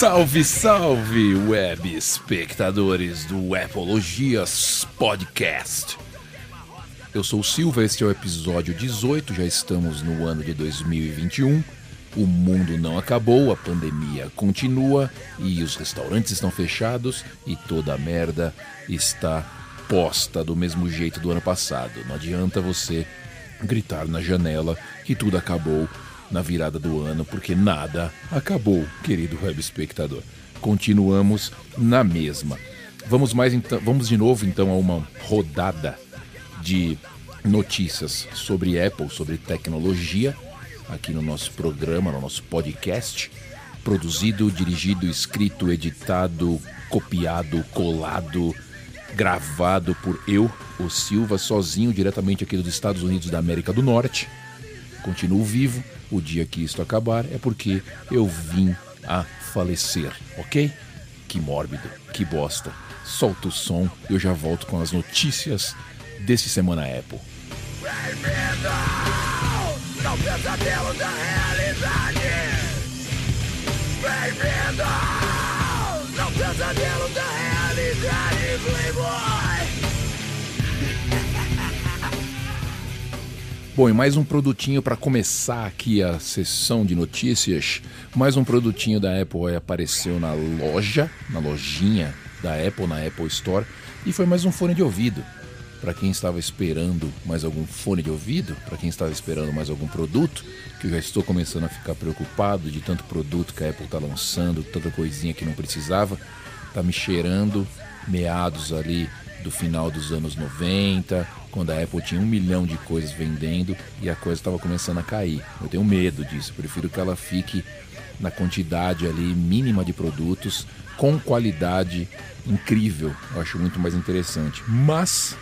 Salve, salve, web espectadores do Apologias Podcast. Eu sou o Silva, este é o episódio 18, já estamos no ano de 2021. O mundo não acabou, a pandemia continua e os restaurantes estão fechados e toda a merda está posta do mesmo jeito do ano passado. Não adianta você gritar na janela que tudo acabou na virada do ano, porque nada acabou, querido web espectador. Continuamos na mesma. Vamos mais então, vamos de novo então a uma rodada de notícias sobre Apple, sobre tecnologia, aqui no nosso programa, no nosso podcast, produzido, dirigido, escrito, editado, copiado, colado, gravado por eu, o Silva, sozinho, diretamente aqui dos Estados Unidos da América do Norte. Continuo vivo. O dia que isto acabar é porque eu vim a falecer, ok? Que mórbido, que bosta. Solta o som, eu já volto com as notícias desse Semana Apple. Ao pesadelo da realidade! Bem-vindo ao pesadelo da realidade, Playboy! Bom, e mais um produtinho para começar aqui a sessão de notícias. Mais um produtinho da Apple apareceu na loja, na lojinha da Apple, na Apple Store, e foi mais um fone de ouvido. Para quem estava esperando mais algum fone de ouvido, para quem estava esperando mais algum produto, que eu já estou começando a ficar preocupado de tanto produto que a Apple está lançando, tanta coisinha que não precisava, tá me cheirando meados ali do final dos anos 90, quando a Apple tinha um milhão de coisas vendendo e a coisa estava começando a cair. Eu tenho medo disso, prefiro que ela fique na quantidade ali mínima de produtos com qualidade incrível. Eu acho muito mais interessante. Mas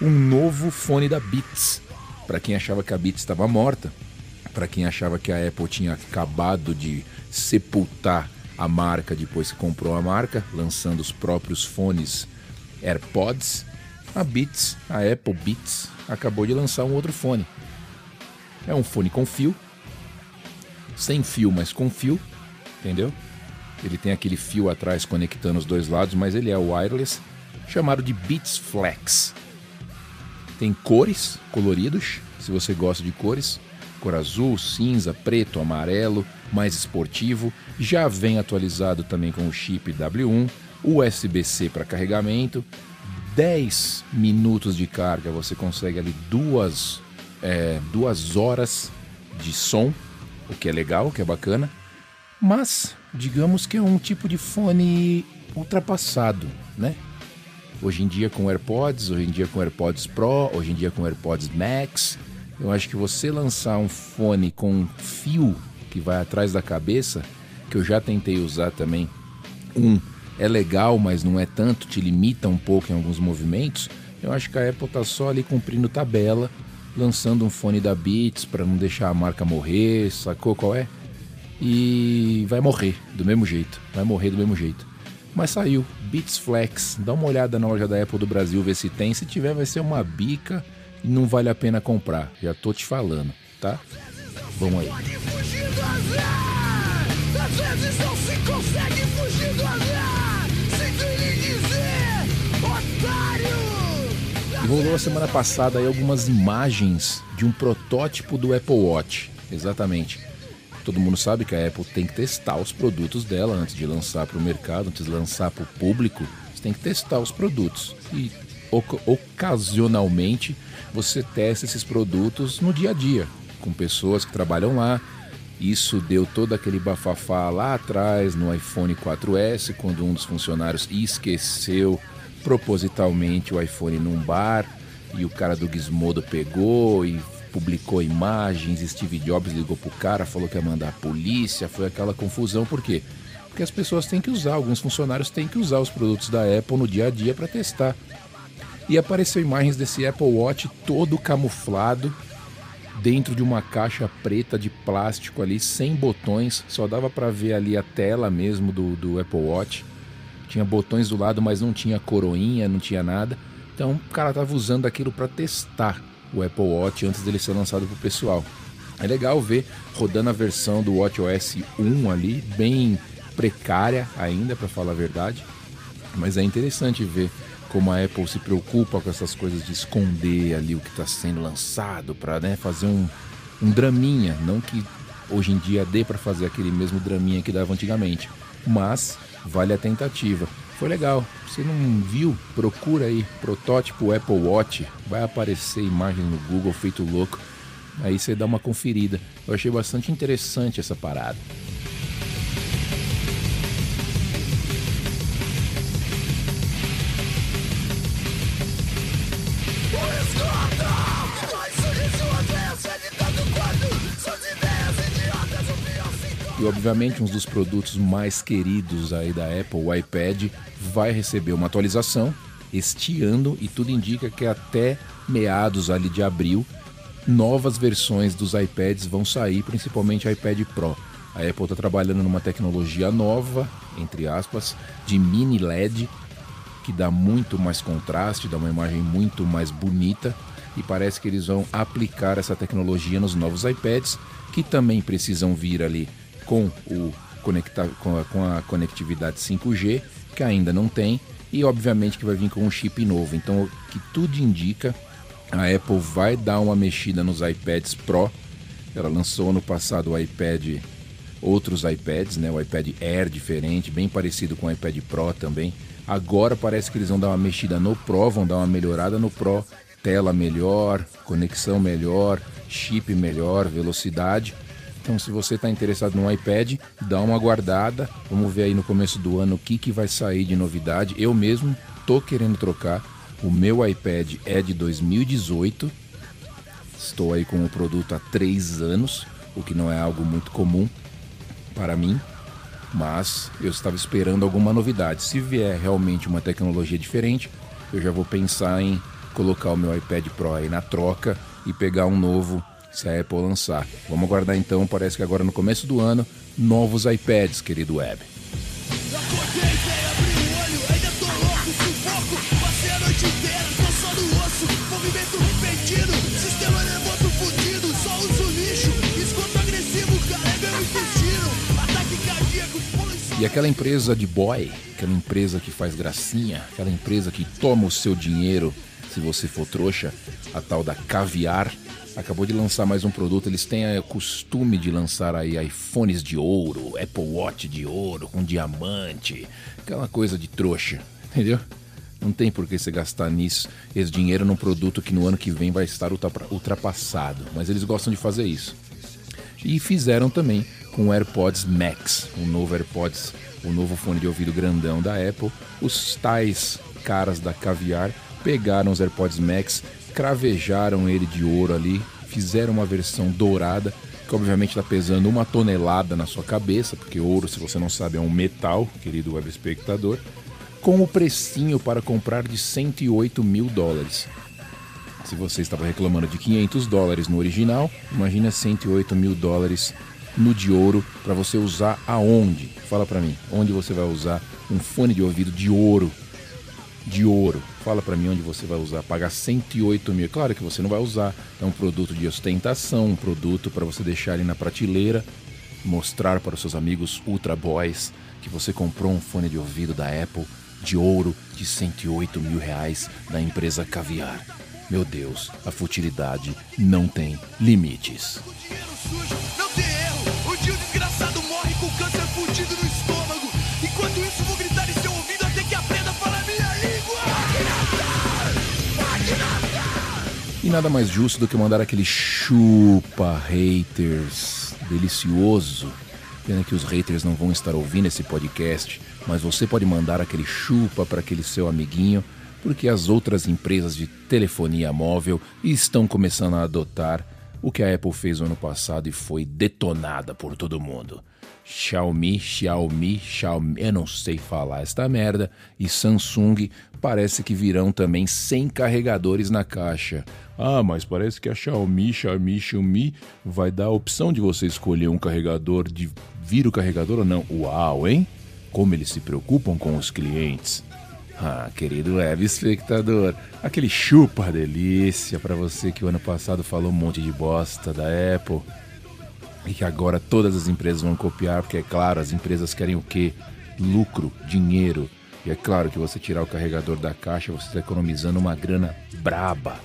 um novo fone da Beats. Para quem achava que a Beats estava morta, para quem achava que a Apple tinha acabado de sepultar a marca depois que comprou a marca, lançando os próprios fones AirPods, a Beats, a Apple Beats, acabou de lançar um outro fone. É um fone com fio, sem fio, mas com fio, entendeu? Ele tem aquele fio atrás conectando os dois lados, mas ele é wireless, chamado de Beats Flex. Tem cores coloridos, se você gosta de cores, cor azul, cinza, preto, amarelo, mais esportivo. Já vem atualizado também com o chip W1, USB-C para carregamento, 10 minutos de carga, você consegue ali duas, é, duas horas de som, o que é legal, o que é bacana. Mas, digamos que é um tipo de fone ultrapassado, né? Hoje em dia com AirPods, hoje em dia com AirPods Pro, hoje em dia com AirPods Max, eu acho que você lançar um fone com fio que vai atrás da cabeça, que eu já tentei usar também, um é legal, mas não é tanto, te limita um pouco em alguns movimentos. Eu acho que a Apple tá só ali cumprindo tabela, lançando um fone da Beats para não deixar a marca morrer, sacou qual é? E vai morrer do mesmo jeito, vai morrer do mesmo jeito. Mas saiu, Beats Flex, dá uma olhada na loja da Apple do Brasil, ver se tem. Se tiver, vai ser uma bica e não vale a pena comprar. Já tô te falando, tá? Vamos aí. Às vezes não se consegue fugir do azar! Rolou semana passada aí algumas imagens de um protótipo do Apple Watch. Exatamente. Todo mundo sabe que a Apple tem que testar os produtos dela antes de lançar para o mercado, antes de lançar para o público. Você tem que testar os produtos. E oca- ocasionalmente você testa esses produtos no dia a dia, com pessoas que trabalham lá. Isso deu todo aquele bafafá lá atrás no iPhone 4S, quando um dos funcionários esqueceu propositalmente o iPhone num bar e o cara do Gizmodo pegou e publicou imagens. Steve Jobs ligou pro cara, falou que ia mandar a polícia. Foi aquela confusão, por quê? Porque as pessoas têm que usar, alguns funcionários têm que usar os produtos da Apple no dia a dia para testar. E apareceu imagens desse Apple Watch todo camuflado dentro de uma caixa preta de plástico ali, sem botões, só dava para ver ali a tela mesmo do, do Apple Watch. Tinha botões do lado, mas não tinha coroinha, não tinha nada. Então o cara tava usando aquilo para testar, o Apple Watch antes dele ser lançado para o pessoal. É legal ver rodando a versão do WatchOS 1 ali, bem precária ainda, para falar a verdade. Mas é interessante ver como a Apple se preocupa com essas coisas de esconder ali o que está sendo lançado para né, fazer um, um draminha, não que hoje em dia dê para fazer aquele mesmo draminha que dava antigamente, mas vale a tentativa. Foi legal. Você não viu? Procura aí protótipo Apple Watch, vai aparecer imagem no Google feito louco. Aí você dá uma conferida. Eu achei bastante interessante essa parada. E obviamente um dos produtos mais queridos aí da Apple, o iPad, vai receber uma atualização este ano e tudo indica que até meados ali de abril novas versões dos iPads vão sair, principalmente iPad Pro. A Apple está trabalhando numa tecnologia nova, entre aspas, de mini LED, que dá muito mais contraste, dá uma imagem muito mais bonita e parece que eles vão aplicar essa tecnologia nos novos iPads, que também precisam vir ali com, o conecta, com, a, com a conectividade 5G, que ainda não tem, e obviamente que vai vir com um chip novo. Então, o que tudo indica, a Apple vai dar uma mexida nos iPads Pro. Ela lançou ano passado o iPad, outros iPads, né? O iPad Air diferente, bem parecido com o iPad Pro também. Agora parece que eles vão dar uma mexida no Pro, vão dar uma melhorada no Pro, tela melhor, conexão melhor, chip melhor, velocidade. Então, se você está interessado no iPad, dá uma guardada. Vamos ver aí no começo do ano o que, que vai sair de novidade. Eu mesmo tô querendo trocar. O meu iPad é de 2018. Estou aí com o produto há três anos, o que não é algo muito comum para mim. Mas eu estava esperando alguma novidade. Se vier realmente uma tecnologia diferente, eu já vou pensar em colocar o meu iPad Pro aí na troca e pegar um novo se a Apple lançar. Vamos aguardar então, parece que agora no começo do ano, novos iPads, querido Web. E aquela empresa de boy, aquela empresa que faz gracinha, aquela empresa que toma o seu dinheiro se você for trouxa, a tal da Caviar, acabou de lançar mais um produto. Eles têm o costume de lançar aí iPhones de ouro, Apple Watch de ouro, com diamante, aquela coisa de trouxa, entendeu? Não tem por que você gastar nisso, esse dinheiro num produto que no ano que vem vai estar ultrapassado. Mas eles gostam de fazer isso. E fizeram também com o AirPods Max, o novo AirPods, o novo fone de ouvido grandão da Apple. Os tais caras da Caviar pegaram os AirPods Max cravejaram ele de ouro ali, fizeram uma versão dourada, que obviamente está pesando uma tonelada na sua cabeça, porque ouro, se você não sabe, é um metal, querido web espectador, com o precinho para comprar de 108 mil dólares. Se você estava reclamando de 500 dólares no original, imagina 108 mil dólares no de ouro para você usar aonde? Fala para mim, onde você vai usar um fone de ouvido de ouro de ouro. Fala para mim onde você vai usar. Pagar 108 mil. Claro que você não vai usar. É um produto de ostentação, um produto para você deixar ali na prateleira, mostrar para os seus amigos Ultra Boys que você comprou um fone de ouvido da Apple de ouro de 108 mil reais da empresa Caviar. Meu Deus, a futilidade não tem limites. não tem erro. O o desgraçado morre com câncer fudido no E nada mais justo do que mandar aquele chupa haters delicioso. Pena que os haters não vão estar ouvindo esse podcast, mas você pode mandar aquele chupa para aquele seu amiguinho, porque as outras empresas de telefonia móvel estão começando a adotar o que a Apple fez no ano passado e foi detonada por todo mundo. Xiaomi, Xiaomi, Xiaomi, eu não sei falar esta merda, e Samsung parece que virão também sem carregadores na caixa. Ah, mas parece que a Xiaomi, Xiaomi, Xiaomi vai dar a opção de você escolher um carregador de vir o carregador ou não. Uau, hein? Como eles se preocupam com os clientes. Ah, querido web espectador, aquele chupa delícia para você que o ano passado falou um monte de bosta da Apple e que agora todas as empresas vão copiar, porque é claro, as empresas querem o quê? Lucro, dinheiro. E é claro que você tirar o carregador da caixa, você está economizando uma grana braba.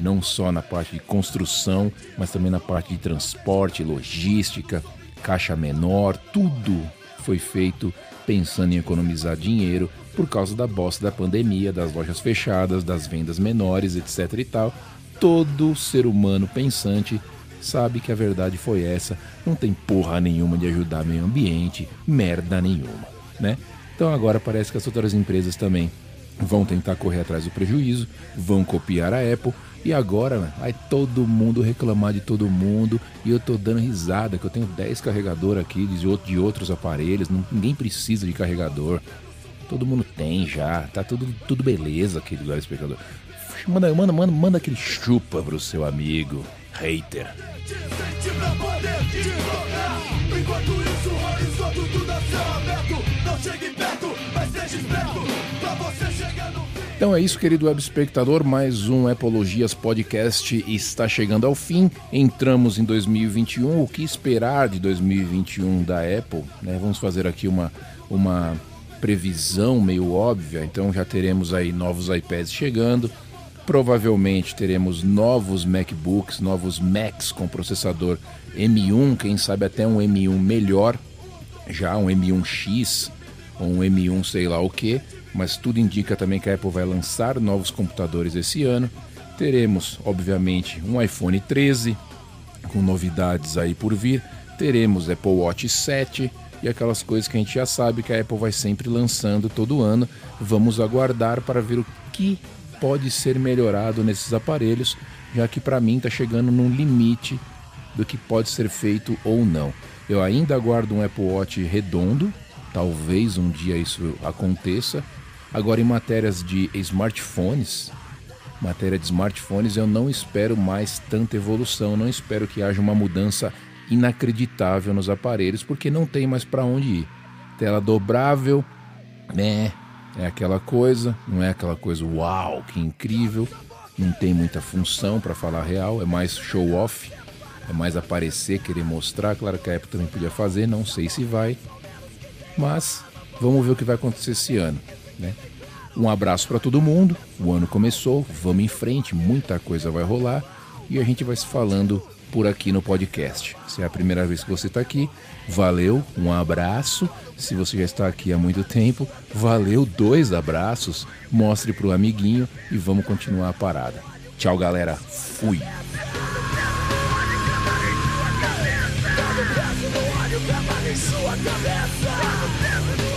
Não só na parte de construção, mas também na parte de transporte, logística, caixa menor, tudo foi feito pensando em economizar dinheiro por causa da bosta da pandemia, das lojas fechadas, das vendas menores, etc e tal. Todo ser humano pensante sabe que a verdade foi essa, não tem porra nenhuma de ajudar meio ambiente, merda nenhuma, né? Então agora parece que as outras empresas também vão tentar correr atrás do prejuízo, vão copiar a Apple e agora vai todo mundo reclamar de todo mundo e eu tô dando risada que eu tenho 10 carregadores aqui de outros aparelhos, ninguém precisa de carregador. Todo mundo tem já, tá tudo, tudo beleza lugar espectador. Manda, manda, manda, manda aquele chupa pro seu amigo, hater. Enquanto isso, o horizonte tudo a céu aberto. Não chegue perto, mas seja esperto. Então é isso, querido web espectador. Mais um Epologias Podcast está chegando ao fim. Entramos em 2021. O que esperar de 2021 da Apple? Né? Vamos fazer aqui uma, uma previsão meio óbvia. Então já teremos aí novos iPads chegando. Provavelmente teremos novos MacBooks, novos Macs com processador M1, quem sabe até um M1 melhor, já um M1X ou um M1 sei lá o que, mas tudo indica também que a Apple vai lançar novos computadores esse ano. Teremos, obviamente, um iPhone 13 com novidades aí por vir. Teremos Apple Watch 7 e aquelas coisas que a gente já sabe que a Apple vai sempre lançando todo ano. Vamos aguardar para ver o que pode ser melhorado nesses aparelhos, já que para mim está chegando num limite do que pode ser feito ou não. Eu ainda aguardo um Apple Watch redondo, talvez um dia isso aconteça. Agora, em matérias de smartphones, matéria de smartphones, eu não espero mais tanta evolução, não espero que haja uma mudança inacreditável nos aparelhos, porque não tem mais para onde ir. Tela dobrável, né? É aquela coisa, não é aquela coisa uau, que incrível, não tem muita função para falar real, é mais show off, é mais aparecer, querer mostrar. Claro que a Apple também podia fazer, não sei se vai, mas vamos ver o que vai acontecer esse ano, né? Um abraço para todo mundo. O ano começou, vamos em frente, muita coisa vai rolar e a gente vai se falando por aqui no podcast. Se é a primeira vez que você está aqui, valeu, um abraço. Se você já está aqui há muito tempo, valeu, dois abraços. Mostre para o amiguinho e vamos continuar a parada. Tchau, galera. Fui. sua cabeça.